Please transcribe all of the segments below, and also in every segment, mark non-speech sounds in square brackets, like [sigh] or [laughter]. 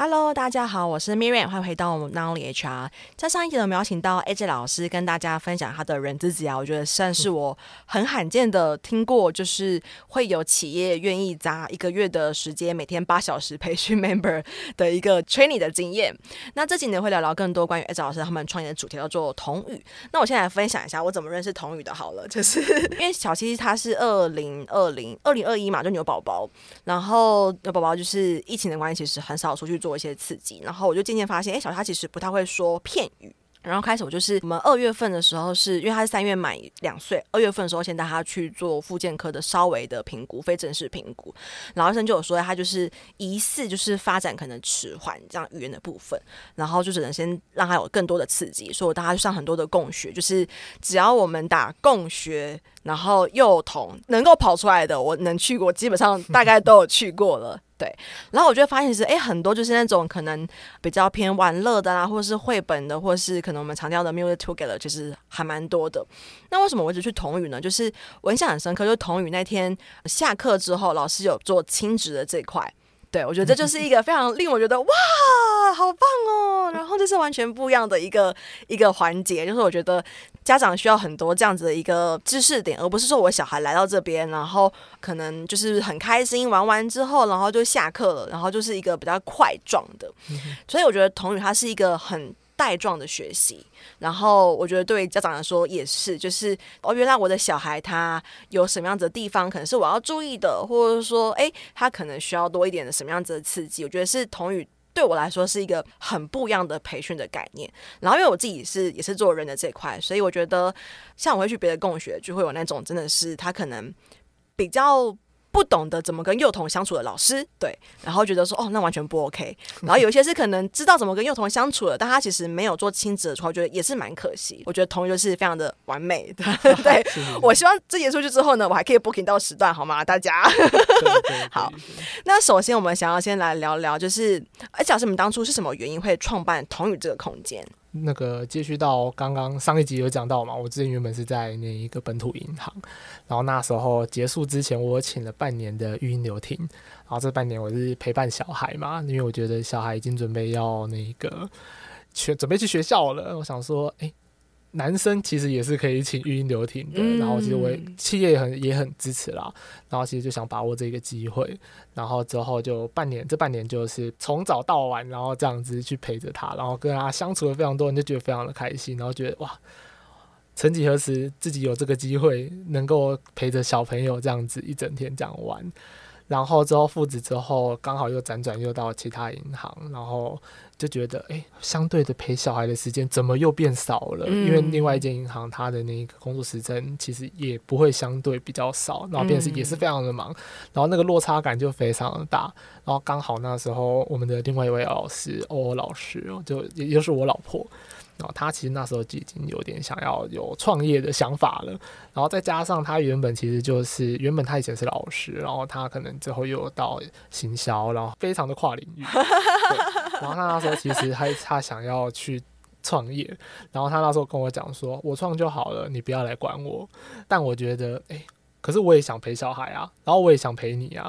Hello，大家好，我是 Miriam，欢迎回到我们 Not Only HR。在上一集呢，我们邀请到 AJ 老师跟大家分享他的人资职涯，我觉得算是我很罕见的听过，就是会有企业愿意砸一个月的时间，每天八小时培训 [laughs] member 的一个 training 的经验。那这几年，会聊聊更多关于 AJ 老师他们创业的主题，叫做童语。那我现在来分享一下我怎么认识童语的。好了，就是 [laughs] 因为小七他是二零二零二零二一嘛，就牛宝宝，然后牛宝宝就是疫情的关系，其实很少出去做。做一些刺激，然后我就渐渐发现，哎，小他其实不太会说片语。然后开始我就是我们二月份的时候是，因为他是三月满两岁，二月份的时候先带他去做复健科的稍微的评估，非正式评估。然后医生就有说他就是疑似就是发展可能迟缓这样语言的部分，然后就只能先让他有更多的刺激，所以我带他去上很多的共学，就是只要我们打共学，然后幼童能够跑出来的，我能去过，基本上大概都有去过了。[laughs] 对，然后我就发现是，哎，很多就是那种可能比较偏玩乐的啦，或者是绘本的，或是可能我们强调的 music together，其实还蛮多的。那为什么我一直去童语呢？就是我印象很深刻，就是童语那天下课之后，老师有做亲职的这块。对，我觉得这就是一个非常令我觉得哇，好棒哦！然后这是完全不一样的一个一个环节，就是我觉得家长需要很多这样子的一个知识点，而不是说我小孩来到这边，然后可能就是很开心玩完之后，然后就下课了，然后就是一个比较块状的。所以我觉得童语它是一个很带状的学习，然后我觉得对家长来说也是，就是哦，原来我的小孩他有什么样子的地方，可能是我要注意的，或者说，诶，他可能需要多一点的什么样子的刺激。我觉得是童语对我来说是一个很不一样的培训的概念。然后因为我自己是也是做人的这块，所以我觉得像我会去别的共学，就会有那种真的是他可能比较。不懂得怎么跟幼童相处的老师，对，然后觉得说哦，那完全不 OK。然后有一些是可能知道怎么跟幼童相处的，但他其实没有做亲子的时候，我觉得也是蛮可惜。我觉得童语就是非常的完美的，[laughs] 对。我希望这结束去之后呢，我还可以 booking 到时段，好吗？大家好。那首先我们想要先来聊聊，就是哎，老师，你们当初是什么原因会创办童语这个空间？那个接续到刚刚上一集有讲到嘛，我之前原本是在那一个本土银行，然后那时候结束之前，我请了半年的育婴留停，然后这半年我是陪伴小孩嘛，因为我觉得小孩已经准备要那个去准备去学校了，我想说，哎。男生其实也是可以请育婴留停的，嗯、然后其实我企业也很也很支持啦，然后其实就想把握这个机会，然后之后就半年，这半年就是从早到晚，然后这样子去陪着他，然后跟他相处了非常多，你就觉得非常的开心，然后觉得哇，曾几何时自己有这个机会能够陪着小朋友这样子一整天这样玩。然后之后复职之后，刚好又辗转又到其他银行，然后就觉得，哎，相对的陪小孩的时间怎么又变少了？嗯、因为另外一间银行，它的那个工作时间其实也不会相对比较少，然后变是也是非常的忙，嗯、然后那个落差感就非常的大。然后刚好那时候，我们的另外一位老师，欧欧老师，就也就是我老婆。然后他其实那时候就已经有点想要有创业的想法了，然后再加上他原本其实就是原本他以前是老师，然后他可能之后又到行销，然后非常的跨领域。然后他那时候其实他他想要去创业，然后他那时候跟我讲说：“我创就好了，你不要来管我。”但我觉得，哎，可是我也想陪小孩啊，然后我也想陪你啊，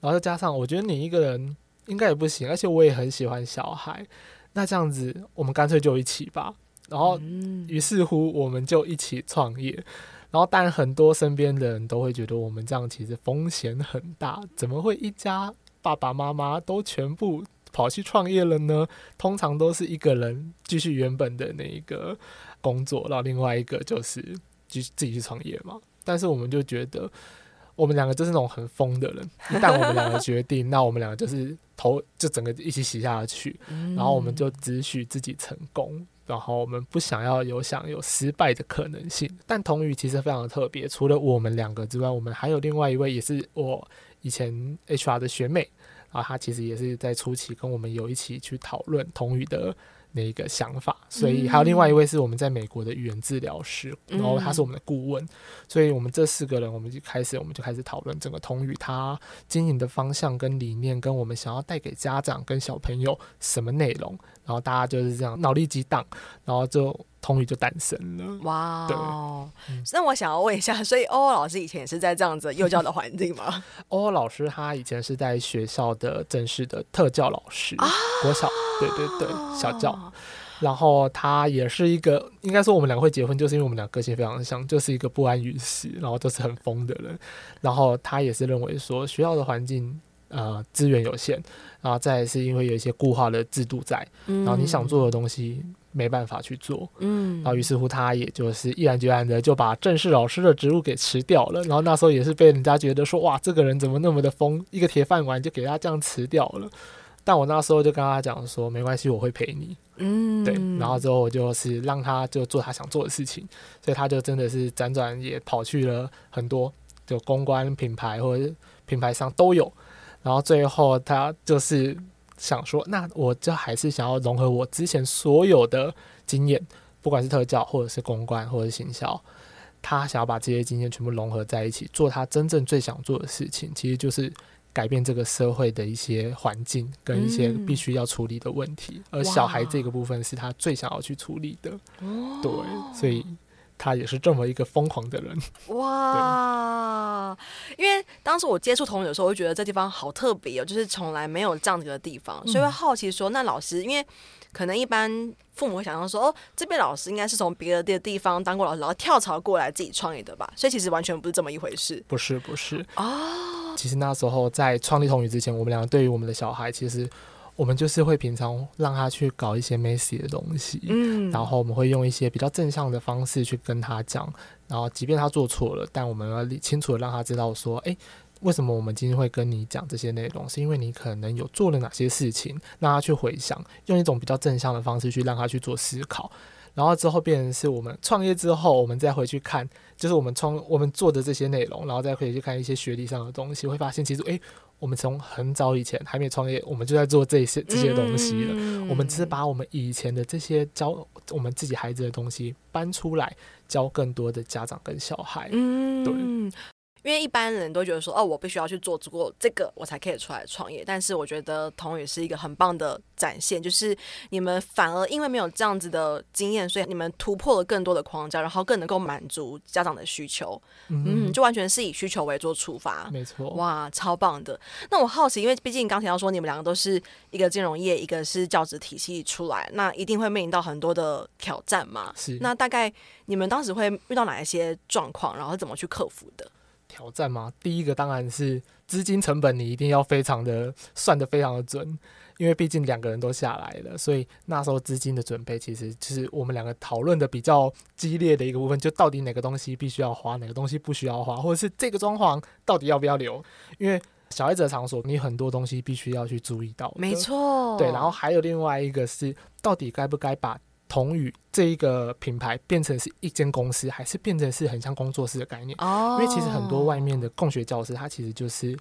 然后再加上我觉得你一个人应该也不行，而且我也很喜欢小孩。那这样子，我们干脆就一起吧。然后，于是乎，我们就一起创业。然后，但很多身边的人都会觉得我们这样其实风险很大。怎么会一家爸爸妈妈都全部跑去创业了呢？通常都是一个人继续原本的那一个工作，然后另外一个就是就自己去创业嘛。但是我们就觉得，我们两个就是那种很疯的人。一旦我们两个决定，[laughs] 那我们两个就是。头就整个一起洗下去，然后我们就只许自己成功，然后我们不想要有想有失败的可能性。但童语其实非常的特别，除了我们两个之外，我们还有另外一位也是我以前 HR 的学妹，然后她其实也是在初期跟我们有一起去讨论童语的。那一个想法，所以还有另外一位是我们在美国的语言治疗师，嗯、然后他是我们的顾问，所以我们这四个人，我们就开始，我们就开始讨论整个童语它经营的方向跟理念，跟我们想要带给家长跟小朋友什么内容，然后大家就是这样脑力激荡，然后就童语就诞生了。哇，对。那我想要问一下，[laughs] 所以欧欧老师以前也是在这样子幼教的环境吗？[laughs] 欧欧老师他以前是在学校的正式的特教老师，啊、国小，对对对，小教。然后他也是一个，应该说我们两个会结婚，就是因为我们俩个性非常像，就是一个不安于世，然后就是很疯的人。然后他也是认为说学校的环境呃资源有限，然后再是因为有一些固化的制度在，然后你想做的东西没办法去做，嗯，然后于是乎他也就是毅然决然的就把正式老师的职务给辞掉了。然后那时候也是被人家觉得说哇，这个人怎么那么的疯，一个铁饭碗就给他这样辞掉了。但我那时候就跟他讲说，没关系，我会陪你。嗯，对。然后之后我就是让他就做他想做的事情，所以他就真的是辗转也跑去了很多，就公关、品牌或者品牌商都有。然后最后他就是想说，那我就还是想要融合我之前所有的经验，不管是特教或者是公关或者是行销，他想要把这些经验全部融合在一起，做他真正最想做的事情，其实就是。改变这个社会的一些环境跟一些必须要处理的问题，嗯、而小孩这个部分是他最想要去处理的，对，所以他也是这么一个疯狂的人。哇！因为当时我接触童语的时候，我就觉得这地方好特别哦，就是从来没有这样子的地方，所以会好奇说，那老师因为。可能一般父母会想象说，哦，这边老师应该是从别的地方当过老师，然后跳槽过来自己创业的吧？所以其实完全不是这么一回事。不是，不是哦。其实那时候在创立童语之前，我们两个对于我们的小孩，其实我们就是会平常让他去搞一些 messy 的东西，嗯，然后我们会用一些比较正向的方式去跟他讲，然后即便他做错了，但我们要清楚的让他知道说，哎。为什么我们今天会跟你讲这些内容？是因为你可能有做了哪些事情，让他去回想，用一种比较正向的方式去让他去做思考，然后之后变成是我们创业之后，我们再回去看，就是我们创我们做的这些内容，然后再回去看一些学历上的东西，会发现其实诶，我们从很早以前还没创业，我们就在做这些这些东西了。嗯、我们只是把我们以前的这些教我们自己孩子的东西搬出来，教更多的家长跟小孩。嗯，对。因为一般人都觉得说，哦，我必须要去做足够这个，我才可以出来创业。但是我觉得童宇是一个很棒的展现，就是你们反而因为没有这样子的经验，所以你们突破了更多的框架，然后更能够满足家长的需求。嗯，嗯，就完全是以需求为做出发。没错。哇，超棒的。那我好奇，因为毕竟刚提到说你们两个都是一个金融业，一个是教职体系出来，那一定会面临到很多的挑战嘛。是。那大概你们当时会遇到哪一些状况，然后怎么去克服的？挑战吗？第一个当然是资金成本，你一定要非常的算得非常的准，因为毕竟两个人都下来了，所以那时候资金的准备其实就是我们两个讨论的比较激烈的一个部分，就到底哪个东西必须要花，哪个东西不需要花，或者是这个装潢到底要不要留？因为小孩子的场所，你很多东西必须要去注意到。没错，对，然后还有另外一个是，到底该不该把。童语这一个品牌变成是一间公司，还是变成是很像工作室的概念？哦，因为其实很多外面的共学教师，他其实就是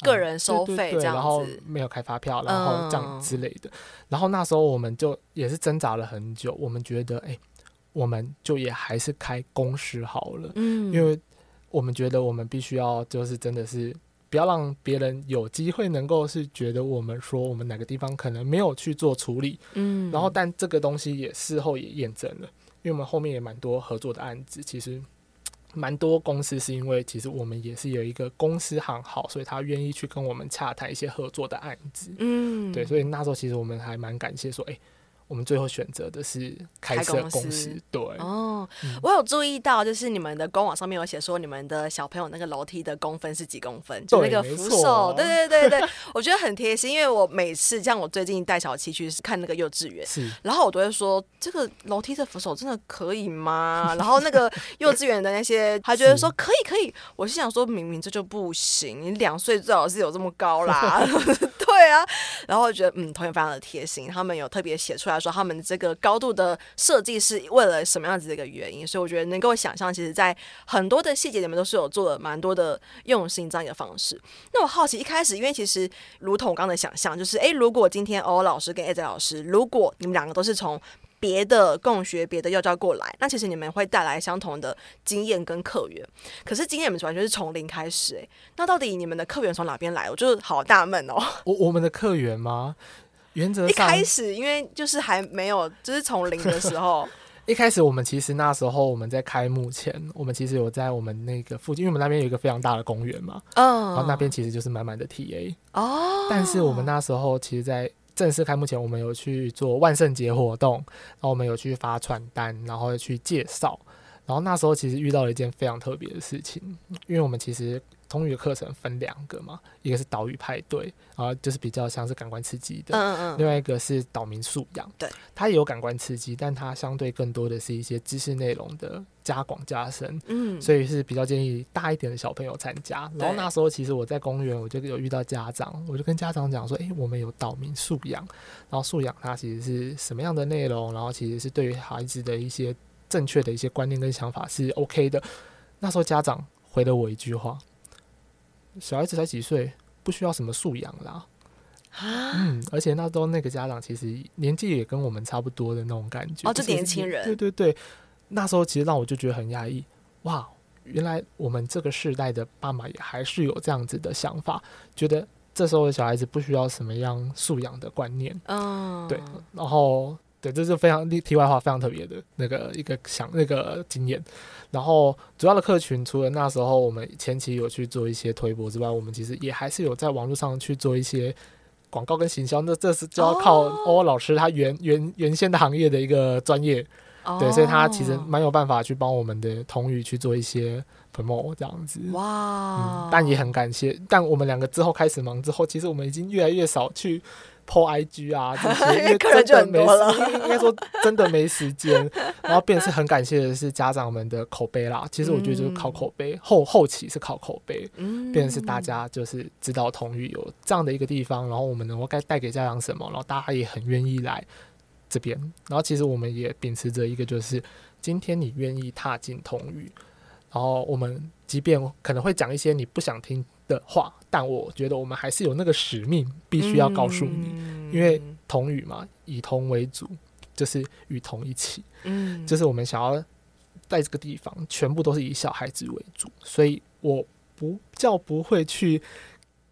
个人收费，对，然后没有开发票，然后这样之类的。嗯、然后那时候我们就也是挣扎了很久，我们觉得，哎，我们就也还是开公司好了，嗯，因为我们觉得我们必须要就是真的是。不要让别人有机会能够是觉得我们说我们哪个地方可能没有去做处理，嗯，然后但这个东西也事后也验证了，因为我们后面也蛮多合作的案子，其实蛮多公司是因为其实我们也是有一个公司行号，所以他愿意去跟我们洽谈一些合作的案子，嗯，对，所以那时候其实我们还蛮感谢说，哎。我们最后选择的是开设公司，公司对。哦，嗯、我有注意到，就是你们的官网上面有写说，你们的小朋友那个楼梯的公分是几公分，就那个扶手，对对对对，我觉得很贴心，因为我每次像我最近带小七去看那个幼稚园，是，然后我都会说，这个楼梯的扶手真的可以吗？然后那个幼稚园的那些，他觉得说可以可以，我是想说，明明这就不行，你两岁最好是有这么高啦，[laughs] 对啊，然后我觉得嗯，同学非常的贴心，他们有特别写出来。说他们这个高度的设计是为了什么样子的一个原因，所以我觉得能够想象，其实，在很多的细节里面都是有做了蛮多的用心这样一个方式。那我好奇，一开始因为其实如同我刚才的想象，就是哎，如果今天欧老师跟艾泽老师，如果你们两个都是从别的共学、别的幼教过来，那其实你们会带来相同的经验跟客源。可是今天你们完全是从零开始，诶，那到底你们的客源从哪边来？我就是好纳闷哦。我我们的客源吗？原则上，一开始因为就是还没有，就是从零的时候，[laughs] 一开始我们其实那时候我们在开幕前，我们其实有在我们那个附近，因为我们那边有一个非常大的公园嘛，嗯，然后那边其实就是满满的 TA 哦。但是我们那时候其实，在正式开幕前，我们有去做万圣节活动，然后我们有去发传单，然后去介绍。然后那时候其实遇到了一件非常特别的事情，因为我们其实。童语的课程分两个嘛，一个是岛屿派对，然后就是比较像是感官刺激的，嗯嗯，另外一个是岛民素养，对，它也有感官刺激，但它相对更多的是一些知识内容的加广加深，嗯，所以是比较建议大一点的小朋友参加。然后那时候其实我在公园，我就有遇到家长，我就跟家长讲说，诶、欸，我们有岛民素养，然后素养它其实是什么样的内容，然后其实是对于孩子的一些正确的一些观念跟想法是 OK 的。那时候家长回了我一句话。小孩子才几岁，不需要什么素养啦。嗯，而且那时候那个家长其实年纪也跟我们差不多的那种感觉。哦，这年轻人。对对对，那时候其实让我就觉得很压抑。哇，原来我们这个世代的爸妈也还是有这样子的想法，觉得这时候的小孩子不需要什么样素养的观念。嗯，对，然后。对，这是非常题外话，非常特别的那个一个想那个经验。然后主要的客群，除了那时候我们前期有去做一些推播之外，我们其实也还是有在网络上去做一些广告跟行销。那这是就要靠欧欧老师他原原原先的行业的一个专业，对，所以他其实蛮有办法去帮我们的童语去做一些 promote 这样子。哇、嗯！但也很感谢，但我们两个之后开始忙之后，其实我们已经越来越少去。Po IG 啊，这些 [laughs] 因为真的没，应该说真的没时间。然后，便是很感谢的是家长们的口碑啦。其实我觉得就是靠口碑，后后期是靠口碑。嗯，便是大家就是知道童语有这样的一个地方，然后我们能够该带给家长什么，然后大家也很愿意来这边。然后，其实我们也秉持着一个，就是今天你愿意踏进童语，然后我们即便可能会讲一些你不想听的话，但我觉得我们还是有那个使命，必须要告诉你，嗯、因为童语嘛，以童为主，就是与童一起，嗯，就是我们想要在这个地方，全部都是以小孩子为主，所以我不叫不会去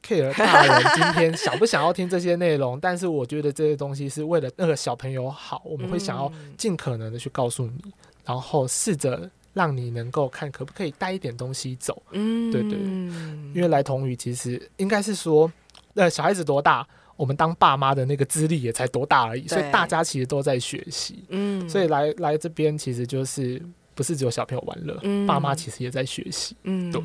care 大人今天想不想要听这些内容，但是我觉得这些东西是为了那个小朋友好，我们会想要尽可能的去告诉你，然后试着。让你能够看可不可以带一点东西走，嗯，对对，因为来童语其实应该是说，呃，小孩子多大，我们当爸妈的那个资历也才多大而已，所以大家其实都在学习，嗯，所以来来这边其实就是。不是只有小朋友玩乐，爸妈其实也在学习。嗯，对。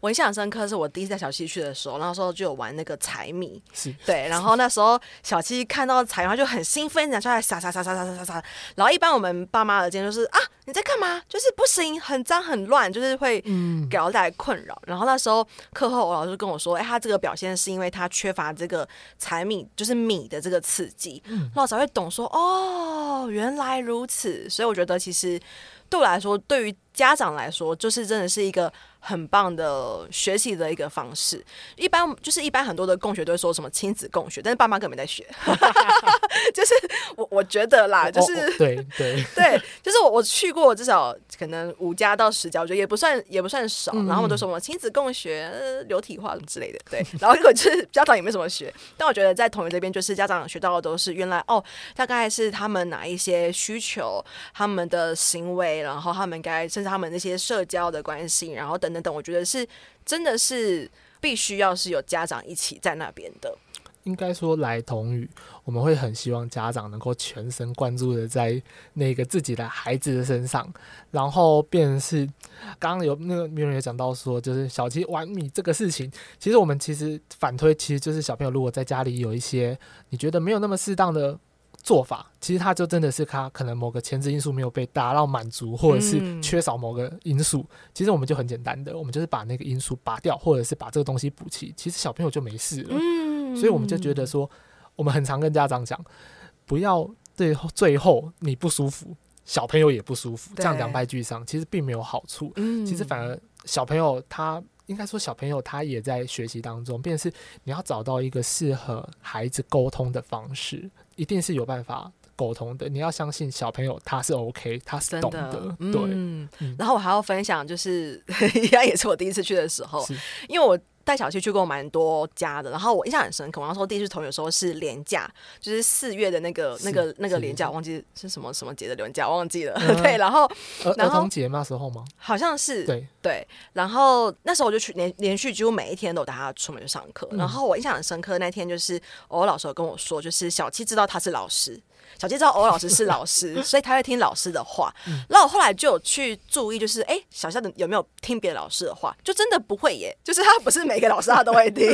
我印象深刻是我第一次带小七去的时候，那时候就有玩那个彩米，是。对，然后那时候小七看到彩米，他就很兴奋，拿出来撒撒撒撒撒撒撒。然后一般我们爸妈的建议就是啊，你在干嘛？就是不行，很脏很乱，就是会给到带来困扰。然后那时候课后我老师跟我说，哎，他这个表现是因为他缺乏这个彩米，就是米的这个刺激。嗯。那后才会懂说，哦，原来如此。所以我觉得其实对我来说。对于家长来说，就是真的是一个。很棒的学习的一个方式，一般就是一般很多的共学都会说什么亲子共学，但是爸妈根本没在学，[laughs] 就是我我觉得啦，就是、哦哦、对对。[laughs] 对，就是我我去过至少可能五家到十家，我觉得也不算也不算少，嗯、然后我都说什么亲子共学、流体化什么之类的，对，[laughs] 然后果就是家长也没什么学，但我觉得在同学这边，就是家长学到的都是原来哦，大概是他们哪一些需求，他们的行为，然后他们该他们那些社交的关系，然后等。等等，我觉得是真的是必须要是有家长一起在那边的。应该说来童语，我们会很希望家长能够全神贯注的在那个自己的孩子的身上，然后变成是刚刚有那个名人也讲到说，就是小七玩米这个事情，其实我们其实反推，其实就是小朋友如果在家里有一些你觉得没有那么适当的。做法其实他就真的是他可能某个前置因素没有被达到满足，或者是缺少某个因素。嗯、其实我们就很简单的，我们就是把那个因素拔掉，或者是把这个东西补齐。其实小朋友就没事了。嗯、所以我们就觉得说，我们很常跟家长讲，不要最后最后你不舒服，小朋友也不舒服，这样两败俱伤，其实并没有好处。嗯、其实反而小朋友他应该说小朋友他也在学习当中，便是你要找到一个适合孩子沟通的方式。一定是有办法沟通的，你要相信小朋友他是 OK，他是懂的，的对。嗯，然后我还要分享，就是 [laughs] 应该也是我第一次去的时候，因为我带小七去过蛮多家的，然后我印象很深刻。我那时候第一次同学的时候是连假，就是四月的那个、那个、那个连假，忘记是什么什么节的连假，忘记了。嗯、[laughs] 对，然后儿童节那时候吗？好像是。对对，然后那时候我就去连连续几乎每一天都带他出门去上课。嗯、然后我印象很深刻那天就是我老师有跟我说，就是小七知道他是老师。小杰知道欧老师是老师，[laughs] 所以他会听老师的话。那、嗯、我后来就有去注意，就是哎、欸，小夏的有没有听别的老师的话？就真的不会耶，就是他不是每个老师他都会听，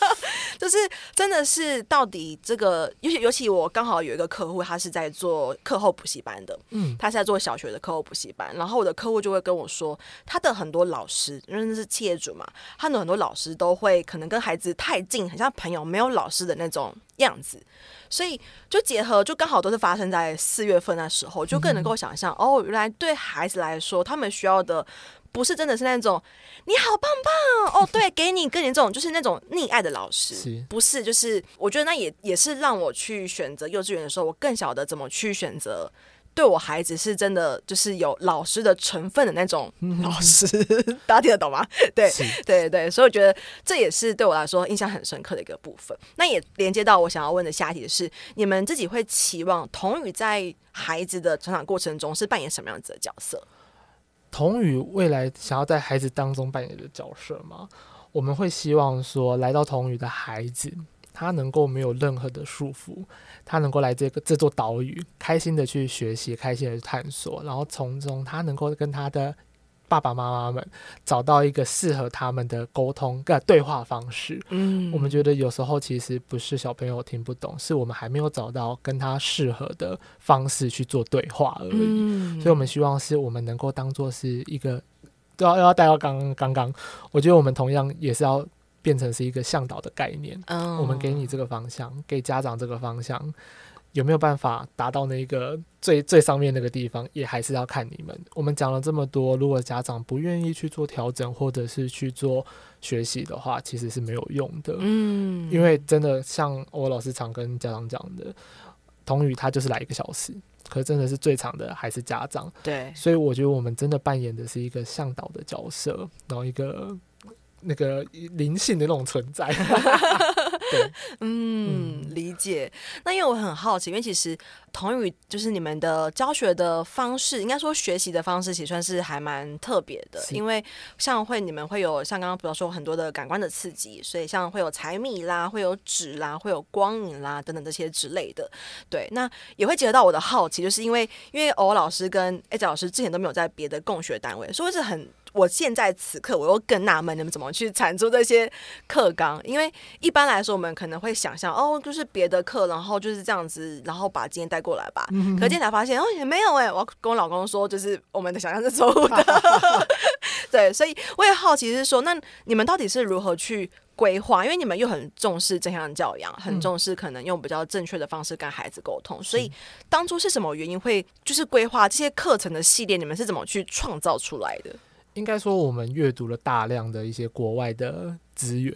[laughs] 就是真的是到底这个，尤其尤其我刚好有一个客户，他是在做课后补习班的，嗯，他是在做小学的课后补习班，然后我的客户就会跟我说，他的很多老师，因为那是企业主嘛，他的很多老师都会可能跟孩子太近，很像朋友，没有老师的那种样子。所以就结合，就刚好都是发生在四月份那时候，就更能够想象、嗯、哦，原来对孩子来说，他们需要的不是真的是那种你好棒棒哦，[laughs] 对，给你跟你这种就是那种溺爱的老师，是不是？就是我觉得那也也是让我去选择幼稚园的时候，我更晓得怎么去选择。对我孩子是真的，就是有老师的成分的那种老师，[laughs] 大家听得懂吗？[laughs] 对，对对，所以我觉得这也是对我来说印象很深刻的一个部分。那也连接到我想要问的下一题是：你们自己会期望童宇在孩子的成长过程中是扮演什么样子的角色？童宇未来想要在孩子当中扮演的角色吗？我们会希望说，来到童宇的孩子。他能够没有任何的束缚，他能够来这个这座岛屿，开心的去学习，开心的去探索，然后从中他能够跟他的爸爸妈妈们找到一个适合他们的沟通跟对话方式。嗯，我们觉得有时候其实不是小朋友听不懂，是我们还没有找到跟他适合的方式去做对话而已。嗯，所以我们希望是我们能够当做是一个，都要要带到刚刚刚，我觉得我们同样也是要。变成是一个向导的概念，oh. 我们给你这个方向，给家长这个方向，有没有办法达到那个最最上面那个地方，也还是要看你们。我们讲了这么多，如果家长不愿意去做调整，或者是去做学习的话，其实是没有用的。嗯，因为真的像我老师常跟家长讲的，童语他就是来一个小时，可是真的是最长的还是家长。对，所以我觉得我们真的扮演的是一个向导的角色，然后一个。那个灵性的那种存在，[laughs] 对，嗯，理解。那因为我很好奇，因为其实童语就是你们的教学的方式，应该说学习的方式，其实算是还蛮特别的。因为像会你们会有像刚刚比如说很多的感官的刺激，所以像会有彩米啦，会有纸啦，会有光影啦等等这些之类的。对，那也会结合到我的好奇，就是因为因为欧老师跟 A 老师之前都没有在别的共学单位，所以是很。我现在此刻我又更纳闷，你们怎么去产出这些课纲？因为一般来说，我们可能会想象哦，就是别的课，然后就是这样子，然后把经验带过来吧。可今天才发现哦，也没有哎、欸。我跟我老公说，就是我们的想象是错误的。[laughs] 对，所以我也好奇是说，那你们到底是如何去规划？因为你们又很重视正向教养，很重视可能用比较正确的方式跟孩子沟通。嗯、所以当初是什么原因会就是规划这些课程的系列？你们是怎么去创造出来的？应该说，我们阅读了大量的一些国外的资源，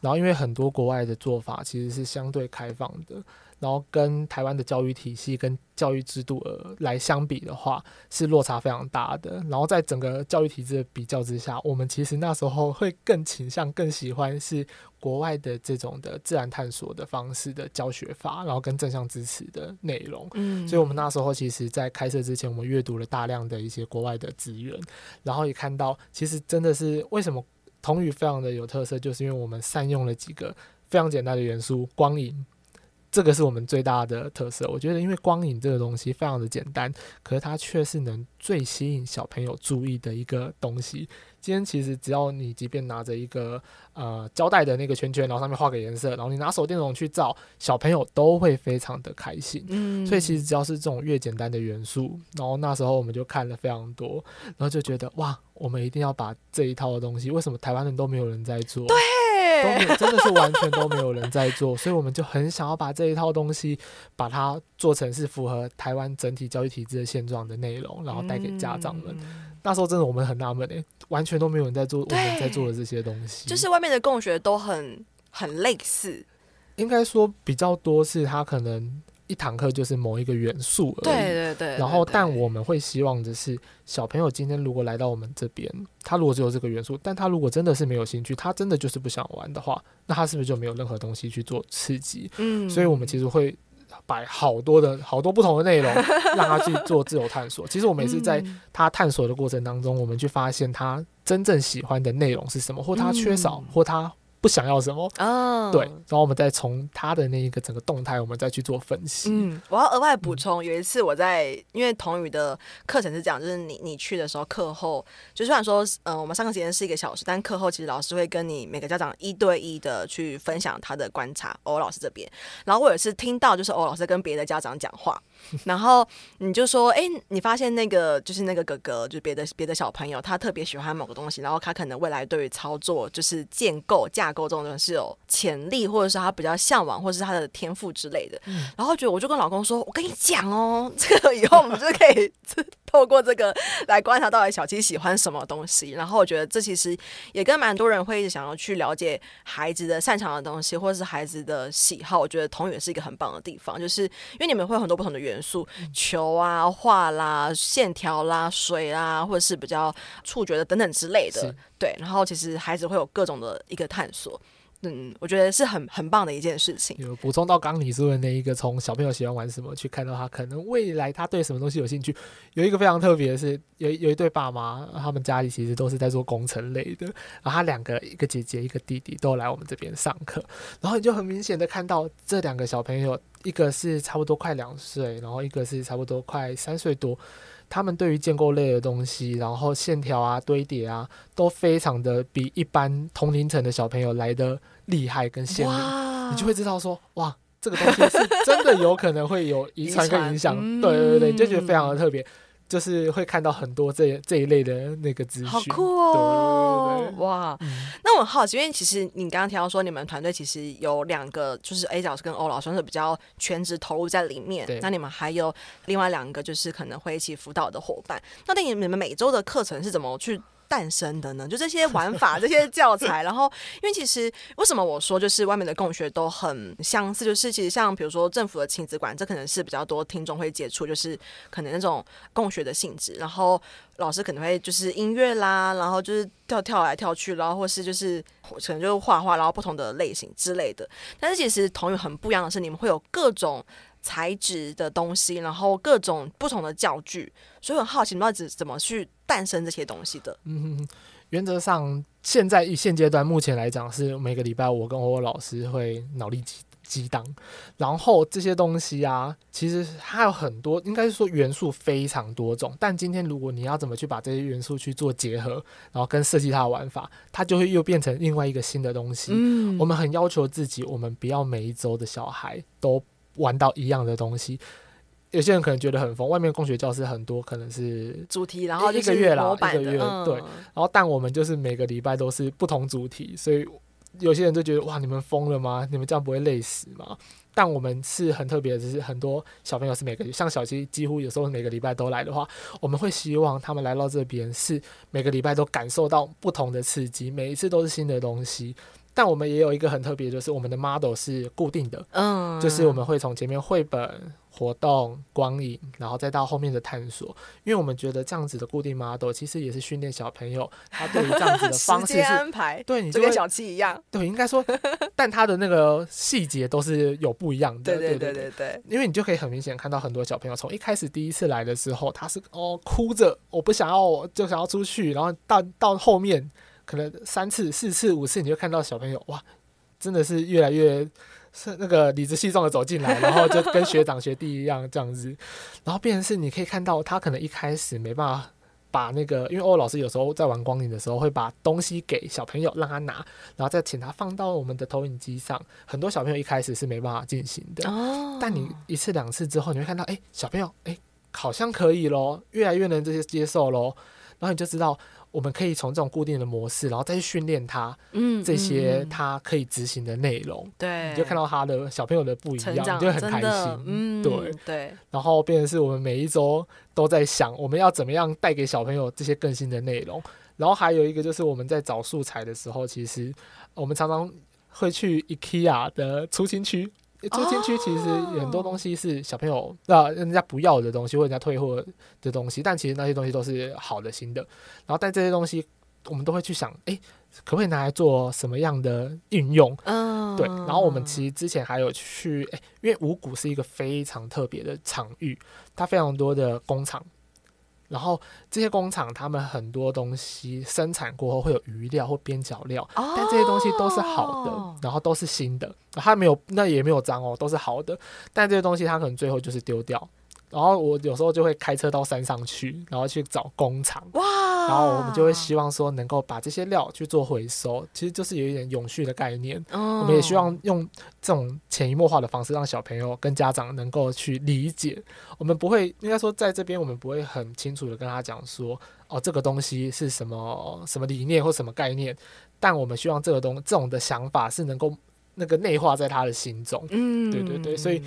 然后因为很多国外的做法其实是相对开放的。然后跟台湾的教育体系跟教育制度呃来相比的话，是落差非常大的。然后在整个教育体制的比较之下，我们其实那时候会更倾向、更喜欢是国外的这种的自然探索的方式的教学法，然后跟正向支持的内容。嗯，所以我们那时候其实，在开设之前，我们阅读了大量的一些国外的资源，然后也看到，其实真的是为什么童语非常的有特色，就是因为我们善用了几个非常简单的元素，光影。这个是我们最大的特色，我觉得，因为光影这个东西非常的简单，可是它却是能最吸引小朋友注意的一个东西。今天其实只要你即便拿着一个呃胶带的那个圈圈，然后上面画个颜色，然后你拿手电筒去照，小朋友都会非常的开心。嗯，所以其实只要是这种越简单的元素，然后那时候我们就看了非常多，然后就觉得哇，我们一定要把这一套的东西，为什么台湾人都没有人在做？对。都没有，真的是完全都没有人在做，所以我们就很想要把这一套东西，把它做成是符合台湾整体教育体制的现状的内容，然后带给家长们。嗯、那时候真的我们很纳闷诶，完全都没有人在做我们在做的这些东西，就是外面的共学都很很类似，应该说比较多是他可能一堂课就是某一个元素而已。对对对，对。然后，但我们会希望的是，小朋友今天如果来到我们这边，他如果只有这个元素，但他如果真的是没有兴趣，他真的就是不想玩的话，那他是不是就没有任何东西去做刺激？嗯。所以我们其实会摆好多的好多不同的内容，让他去做自由探索。其实我们也是在他探索的过程当中，我们去发现他真正喜欢的内容是什么，或他缺少，或他。不想要什么？哦，对，然后我们再从他的那一个整个动态，我们再去做分析。嗯，我要额外补充，有一次我在，因为童语的课程是这样，就是你你去的时候，课后就虽然说，嗯、呃，我们上课时间是一个小时，但课后其实老师会跟你每个家长一对一的去分享他的观察。欧老师这边，然后我也是听到，就是欧老师跟别的家长讲话，然后你就说，哎，你发现那个就是那个哥哥，就别的别的小朋友，他特别喜欢某个东西，然后他可能未来对于操作就是建构架。构这种东西是有潜力，或者是他比较向往，或者是他的天赋之类的。嗯、然后觉得我就跟老公说：“我跟你讲哦，这个以后我们就可以 [laughs] 透过这个来观察到底小七喜欢什么东西。”然后我觉得这其实也跟蛮多人会想要去了解孩子的擅长的东西，或者是孩子的喜好。我觉得童语是一个很棒的地方，就是因为你们会有很多不同的元素，球啊、画啦、线条啦、水啦，或者是比较触觉的等等之类的。对，然后其实孩子会有各种的一个探索，嗯，我觉得是很很棒的一件事情。有补充到刚你说的那一个，从小朋友喜欢玩什么去看到他可能未来他对什么东西有兴趣。有一个非常特别的是，有有一对爸妈，他们家里其实都是在做工程类的，然后他两个一个姐姐一个弟弟都来我们这边上课，然后你就很明显的看到这两个小朋友，一个是差不多快两岁，然后一个是差不多快三岁多。他们对于建构类的东西，然后线条啊、堆叠啊，都非常的比一般同龄层的小朋友来的厉害跟鲜明。你就会知道说，哇，这个东西是真的有可能会有遗传跟影响。[laughs] 嗯、对对对，就觉得非常的特别。就是会看到很多这这一类的那个资讯，好酷哦！对对对对哇，嗯、那我好奇，因为其实你刚刚提到说，你们团队其实有两个，就是 A 老师跟欧老师算是比较全职投入在里面。那你们还有另外两个，就是可能会一起辅导的伙伴。那对你们每周的课程是怎么去诞生的呢？[laughs] 就这些玩法、这些教材，[laughs] 然后因为其实为什么我说就是外面的共学都很相似，就是其实像比如说政府的亲子馆，这可能是比较多听众会接触，就是可能那种共学的性质，然后老师可能会就是音乐啦，然后就是跳跳来跳去，然后或是就是可能就是画画，然后不同的类型之类的。但是其实同语很不一样的是，你们会有各种材质的东西，然后各种不同的教具，所以很好奇你们到底怎么去诞生这些东西的。嗯，原则上现在现阶段目前来讲是每个礼拜我跟欧欧老师会脑力激激荡，然后这些东西啊，其实还有很多，应该是说元素非常多种。但今天如果你要怎么去把这些元素去做结合，然后跟设计它的玩法，它就会又变成另外一个新的东西。嗯，我们很要求自己，我们不要每一周的小孩都。玩到一样的东西，有些人可能觉得很疯。外面工学教室很多，可能是主题，然后一个月啦，一个月对。然后，但我们就是每个礼拜都是不同主题，所以有些人就觉得哇，你们疯了吗？你们这样不会累死吗？但我们是很特别的，就是很多小朋友是每个像小七，几乎有时候每个礼拜都来的话，我们会希望他们来到这边是每个礼拜都感受到不同的刺激，每一次都是新的东西。但我们也有一个很特别，就是我们的 model 是固定的，嗯，就是我们会从前面绘本、活动、光影，然后再到后面的探索，因为我们觉得这样子的固定 model 其实也是训练小朋友他对于这样子的方式是 [laughs] 安排，对你就跟小七一样，[laughs] 对，应该说，但他的那个细节都是有不一样的，对对对对对，因为你就可以很明显看到很多小朋友从一开始第一次来的时候，他是哦哭着，我不想要，就想要出去，然后到到后面。可能三次、四次、五次，你就看到小朋友哇，真的是越来越是那个理直气壮的走进来，然后就跟学长学弟一样这样子，然后变成是你可以看到他可能一开始没办法把那个，因为欧老师有时候在玩光影的时候会把东西给小朋友让他拿，然后再请他放到我们的投影机上。很多小朋友一开始是没办法进行的，但你一次两次之后，你会看到，哎，小朋友，哎，好像可以咯，越来越能这些接受咯，然后你就知道。我们可以从这种固定的模式，然后再去训练他，嗯，这些他可以执行的内容，对、嗯，你就看到他的小朋友的不一样，你就很开心，嗯，对对。然后变成是我们每一周都在想，我们要怎么样带给小朋友这些更新的内容。然后还有一个就是我们在找素材的时候，其实我们常常会去 IKEA 的出清区。抽签区其实很多东西是小朋友那、呃、人家不要的东西，或者人家退货的东西，但其实那些东西都是好的新的。然后但这些东西我们都会去想，哎、欸，可不可以拿来做什么样的运用？嗯，对。然后我们其实之前还有去，哎、欸，因为五谷是一个非常特别的场域，它非常多的工厂。然后这些工厂，他们很多东西生产过后会有余料或边角料，哦、但这些东西都是好的，然后都是新的，它没有，那也没有脏哦，都是好的。但这些东西它可能最后就是丢掉。然后我有时候就会开车到山上去，然后去找工厂，哇！然后我们就会希望说能够把这些料去做回收，其实就是有一点永续的概念。哦、我们也希望用这种潜移默化的方式，让小朋友跟家长能够去理解。我们不会应该说在这边，我们不会很清楚的跟他讲说，哦，这个东西是什么什么理念或什么概念，但我们希望这个东这种的想法是能够那个内化在他的心中。嗯，对对对，所以。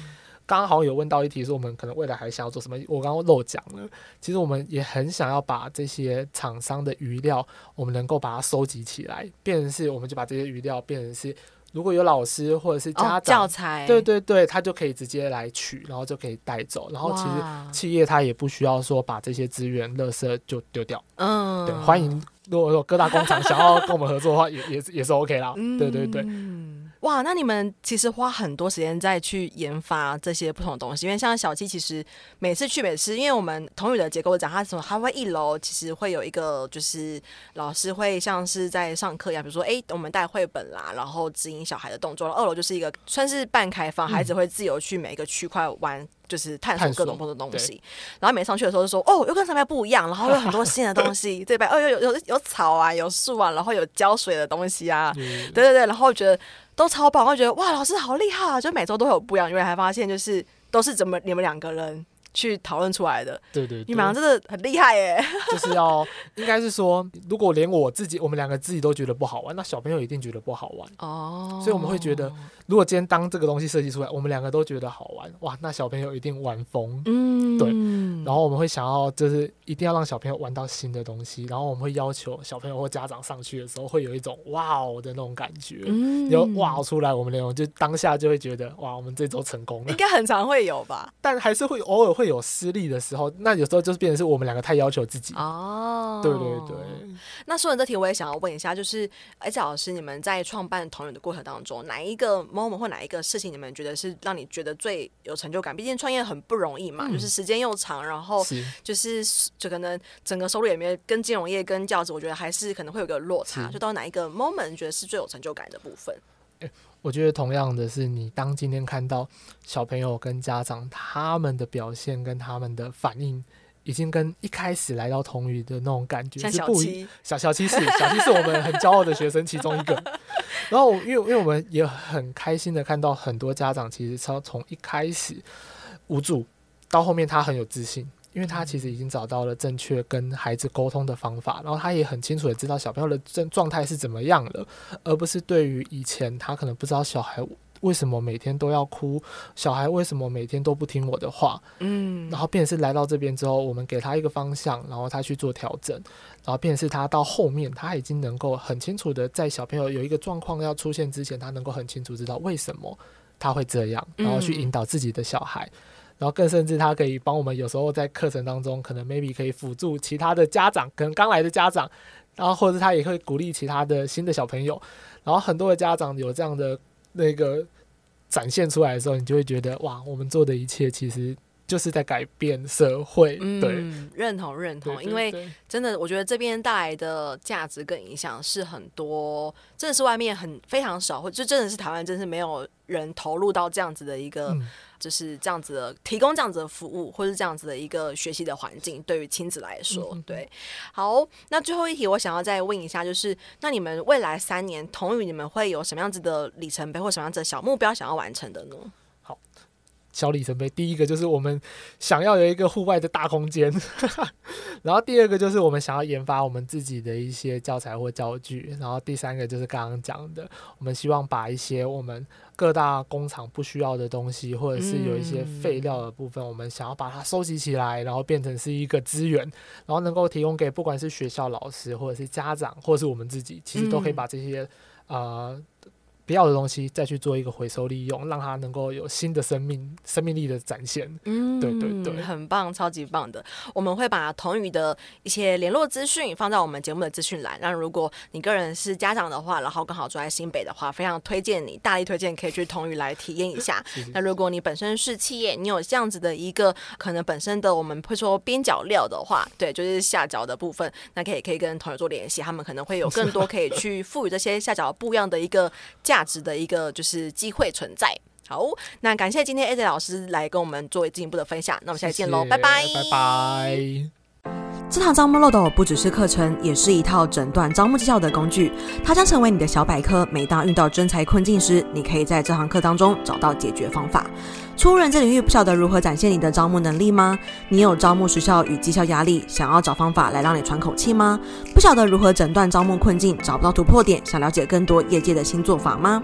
刚刚好有问到一题，说我们可能未来还想要做什么？我刚刚漏讲了，其实我们也很想要把这些厂商的余料，我们能够把它收集起来，变成是，我们就把这些余料变成是，如果有老师或者是家长，教材，对对对，他就可以直接来取，然后就可以带走。然后其实企业他也不需要说把这些资源、垃圾就丢掉。嗯，对，欢迎如果说各大工厂想要跟我们合作的话，也也也是 OK 啦。对对对。哇，那你们其实花很多时间在去研发这些不同的东西，因为像小七其实每次去每次，因为我们童语的结构讲，他什么，他会一楼其实会有一个，就是老师会像是在上课一样，比如说，哎、欸，我们带绘本啦，然后指引小孩的动作。二楼就是一个算是半开放，孩子会自由去每一个区块玩，就是探索各种不同的东西。然后每上去的时候就说，哦，又跟上面不一样，然后有很多新的东西，对吧？哦，有有有有草啊，有树啊，然后有浇水的东西啊，对对对，然后觉得。都超棒，我觉得哇，老师好厉害啊！就每周都有不一样，因为还发现就是都是怎么你们两个人去讨论出来的。对对，对，你们俩真的很厉害耶！[laughs] 就是要应该是说，如果连我自己，我们两个自己都觉得不好玩，那小朋友一定觉得不好玩哦。所以我们会觉得。如果今天当这个东西设计出来，我们两个都觉得好玩，哇，那小朋友一定玩疯。嗯，对。然后我们会想要，就是一定要让小朋友玩到新的东西，然后我们会要求小朋友或家长上去的时候，会有一种哇哦的那种感觉，嗯，有哇哦出来，我们那种就当下就会觉得哇，我们这周成功了。应该很常会有吧？但还是会偶尔会有失利的时候，那有时候就是变成是我们两个太要求自己。哦，对对对。那说完这题，我也想要问一下，就是而且老师，你们在创办童语的过程当中，哪一个？moment 或哪一个事情，你们觉得是让你觉得最有成就感？毕竟创业很不容易嘛，嗯、就是时间又长，然后就是就可能整个收入也没有跟金融业跟教职，我觉得还是可能会有个落差。就到哪一个 moment 觉得是最有成就感的部分？欸，我觉得同样的是，你当今天看到小朋友跟家长他们的表现跟他们的反应。已经跟一开始来到童语的那种感觉是不一样。小小七是 [laughs] 小七是我们很骄傲的学生其中一个。然后因为因为我们也很开心的看到很多家长其实从从一开始无助到后面他很有自信，因为他其实已经找到了正确跟孩子沟通的方法，然后他也很清楚的知道小朋友的状状态是怎么样了，而不是对于以前他可能不知道小孩。为什么每天都要哭？小孩为什么每天都不听我的话？嗯，然后变成是来到这边之后，我们给他一个方向，然后他去做调整，然后变成是他到后面他已经能够很清楚的在小朋友有一个状况要出现之前，他能够很清楚知道为什么他会这样，然后去引导自己的小孩，然后更甚至他可以帮我们有时候在课程当中可能 maybe 可以辅助其他的家长，可能刚来的家长，然后或者他也会鼓励其他的新的小朋友，然后很多的家长有这样的。那个展现出来的时候，你就会觉得哇，我们做的一切其实就是在改变社会。嗯、对，认同认同，因为真的，我觉得这边带来的价值跟影响是很多，真的是外面很非常少，或就真的是台湾，真是没有人投入到这样子的一个。嗯就是这样子的，提供这样子的服务，或是这样子的一个学习的环境，对于亲子来说，嗯、对。好，那最后一题，我想要再问一下，就是那你们未来三年，童语你们会有什么样子的里程碑，或什么样子的小目标想要完成的呢？小里程碑，第一个就是我们想要有一个户外的大空间，[laughs] 然后第二个就是我们想要研发我们自己的一些教材或教具，然后第三个就是刚刚讲的，我们希望把一些我们各大工厂不需要的东西，或者是有一些废料的部分，我们想要把它收集起来，然后变成是一个资源，然后能够提供给不管是学校老师或者是家长，或者是我们自己，其实都可以把这些呃。不要的东西再去做一个回收利用，让它能够有新的生命、生命力的展现。嗯，对对对，很棒，超级棒的。我们会把童宇的一些联络资讯放在我们节目的资讯栏。那如果你个人是家长的话，然后刚好住在新北的话，非常推荐你，大力推荐可以去童宇来体验一下。那如果你本身是企业，你有这样子的一个可能本身的我们会说边角料的话，对，就是下脚的部分，那可以可以跟童语做联系，他们可能会有更多可以去赋予这些下脚不一样的一个价。价值的一个就是机会存在。好，那感谢今天 AJ 老师来跟我们做进一步的分享。那我们下期见喽，拜拜，拜拜。这堂招募漏斗不只是课程，也是一套诊断招募绩效的工具。它将成为你的小百科。每当遇到真才困境时，你可以在这堂课当中找到解决方法。初入人资领域，不晓得如何展现你的招募能力吗？你有招募时效与绩效压力，想要找方法来让你喘口气吗？不晓得如何诊断招募困境，找不到突破点，想了解更多业界的新做法吗？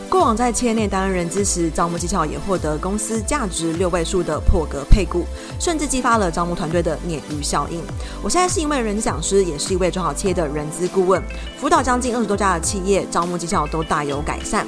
过往在企业内担任人资时，招募技巧也获得公司价值六位数的破格配股，甚至激发了招募团队的鲶鱼效应。我现在是一位人资讲师，也是一位中小企业的人资顾问，辅导将近二十多家的企业，招募技巧都大有改善。